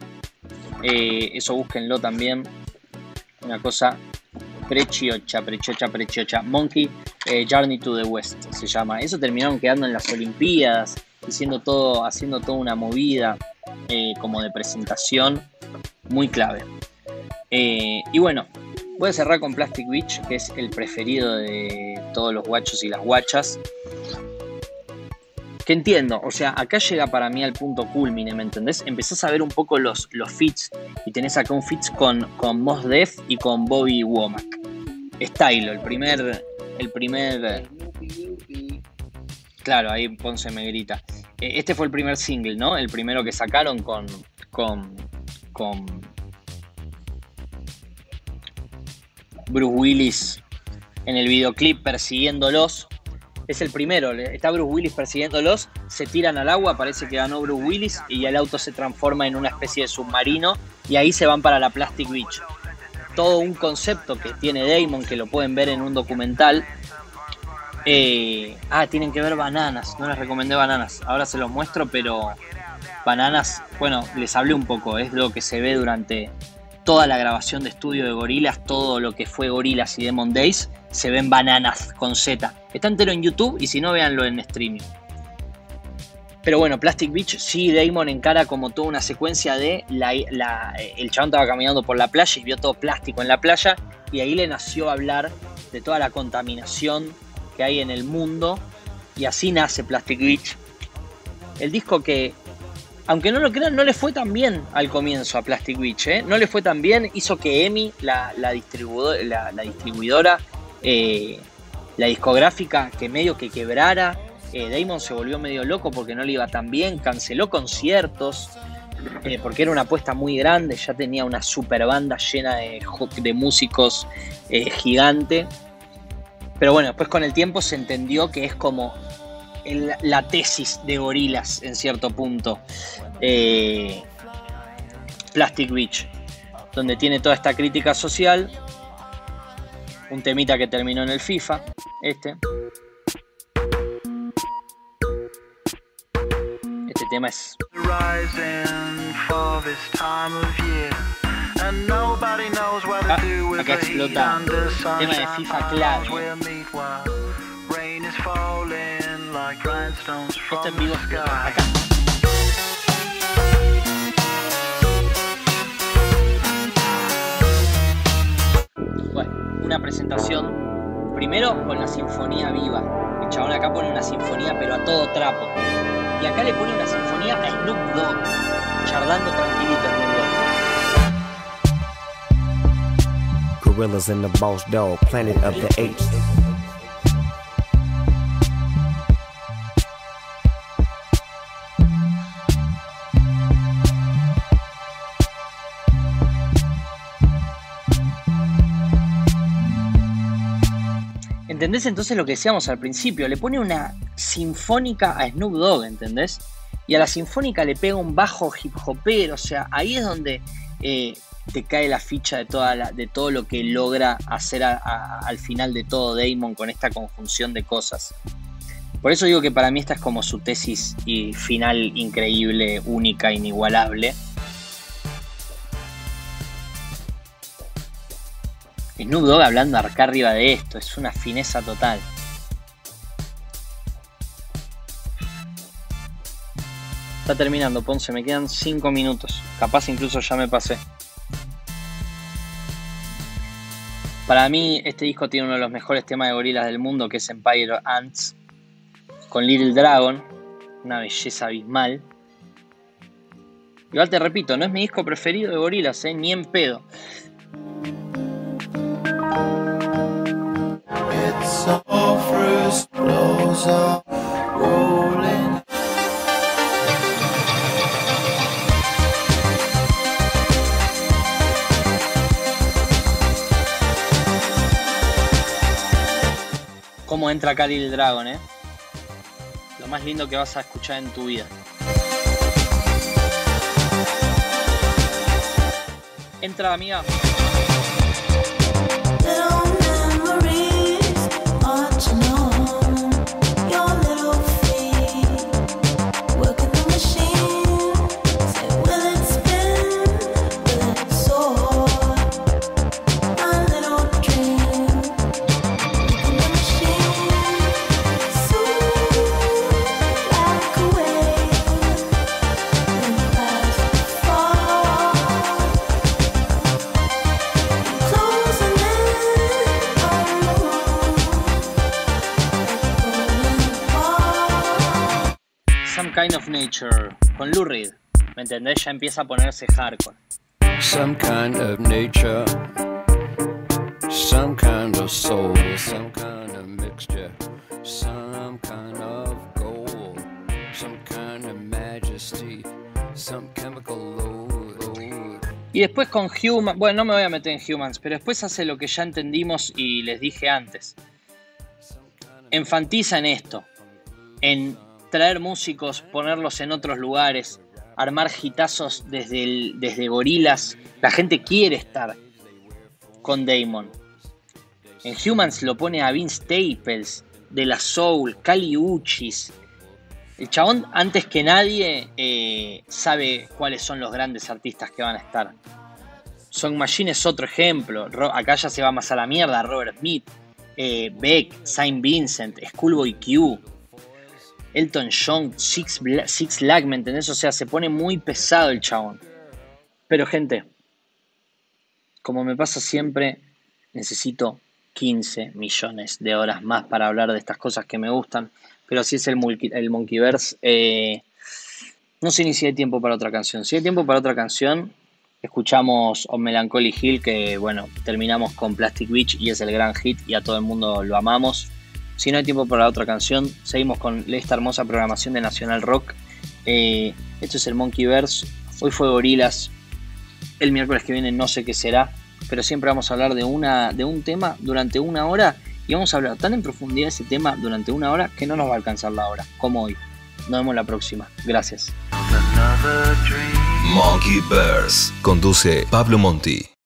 Eh, eso búsquenlo también. Una cosa preciocha, preciocha, preciocha. Monkey eh, Journey to the West se llama. Eso terminaron quedando en las Olimpiadas, haciendo todo, haciendo toda una movida eh, como de presentación muy clave. Eh, y bueno, voy a cerrar con Plastic Beach, que es el preferido de todos los guachos y las guachas. Que entiendo, o sea, acá llega para mí al punto culmine, ¿me entendés? Empezás a ver un poco los, los fits y tenés acá un fits con, con Mos Def y con Bobby Womack. Stylo, el primer, el primer Claro, ahí Ponce me grita. Eh, Este fue el primer single, ¿no? El primero que sacaron con. con. con. Bruce Willis en el videoclip persiguiéndolos. Es el primero, está Bruce Willis persiguiéndolos, se tiran al agua, parece que ganó Bruce Willis y el auto se transforma en una especie de submarino y ahí se van para la Plastic Beach. Todo un concepto que tiene Damon, que lo pueden ver en un documental, eh, ah, tienen que ver bananas. No les recomendé bananas. Ahora se los muestro, pero bananas, bueno, les hablé un poco. Es lo que se ve durante toda la grabación de estudio de Gorilas, todo lo que fue Gorilas y Demon Days, se ven bananas con Z. Está entero en YouTube y si no, véanlo en streaming. Pero bueno, Plastic Beach, sí, Damon encara como toda una secuencia de la, la- el chabón estaba caminando por la playa y vio todo plástico en la playa y ahí le nació hablar de toda la contaminación que hay en el mundo y así nace Plastic Beach. El disco que, aunque no lo crean, no le fue tan bien al comienzo a Plastic Beach, ¿eh? no le fue tan bien, hizo que EMI, la, distribuidora, eh, la discográfica, que medio que quebrara. Eh, Damon se volvió medio loco porque no le iba tan bien, canceló conciertos, eh, porque era una apuesta muy grande, ya tenía una super banda llena de, de músicos gigante. Pero bueno, después con el tiempo se entendió que es como el- la tesis de gorilas en cierto punto. Eh, Plastic Beach, donde tiene toda esta crítica social. Un temita que terminó en el FIFA, este. Este tema es Ah, acá explota. Tema de FIFA clave. Like grindstones Esto from en vivo the sky. Acá. Una presentación primero con la sinfonía viva. El chabón acá pone una sinfonía pero a todo trapo. Y acá le pone una sinfonía a Snoop Dogg, charlando tranquilito Snoop Dogg. Gorillas in the Boss Dog, Planet of the Apes. ¿Entendés entonces lo que decíamos al principio? Le pone una sinfónica a Snoop Dogg, ¿entendés? Y a la sinfónica le pega un bajo hip hopero, o sea, ahí es donde eh, te cae la ficha de, toda de todo lo que logra hacer al final de todo Damon con esta conjunción de cosas. Por eso digo que para mí esta es como su tesis y final increíble, única, inigualable. Snoop Dogg hablando acá arriba de esto, es una fineza total. Está terminando, Ponce, me quedan 5 minutos. Capaz incluso ya me pasé. Para mí, este disco tiene uno de los mejores temas de gorilas del mundo, que es Empire Ants, con Little Dragon, una belleza abismal. Igual te repito, no es mi disco preferido de gorilas, ¿eh? ni en pedo. Cómo entra acá Little Dragon, ¿eh? Lo más lindo que vas a escuchar en tu vida. Entra, amiga. Kind of Nature con Lou Reed. ¿Me entendés? Ya empieza a ponerse hardcore. Some kind of nature, some kind of soul, some kind of mixture, some kind of gold, some kind of majesty, some chemical load. Y después con Human, bueno, no me voy a meter en Humans, pero después hace lo que ya entendimos y les dije antes. Enfatiza en esto, en traer músicos, ponerlos en otros lugares, armar hitazos desde, desde gorilas. La gente quiere estar con Damon. En Humans lo pone a Vince Staples, De La Soul, Cali Uchis. El chabón, antes que nadie, eh, sabe cuáles son los grandes artistas que van a estar. Song Machine es otro ejemplo. Acá ya se va más a la mierda. Robert Smith, eh, Beck, Saint Vincent, Schoolboy Q, Elton John, Six, Bla- Six ¿me entendés? O sea, se pone muy pesado el chabón. Pero gente, como me pasa siempre, necesito 15 millones de horas más para hablar de estas cosas que me gustan. Pero si es el, el Monkeyverse, eh, no sé ni si hay tiempo para otra canción. Si hay tiempo para otra canción, escuchamos On Melancholy Hill, que bueno, terminamos con Plastic Beach y es el gran hit y a todo el mundo lo amamos. Si no hay tiempo para otra canción, seguimos con esta hermosa programación de Nacional Rock. Eh, esto es el Monkeyverse. Hoy fue Gorilas. El miércoles que viene no sé qué será, pero siempre vamos a hablar de, una, de un tema durante una hora y vamos a hablar tan en profundidad ese tema durante una hora que no nos va a alcanzar la hora, como hoy. Nos vemos la próxima. Gracias. Monkey Bears. Conduce Pablo Monti.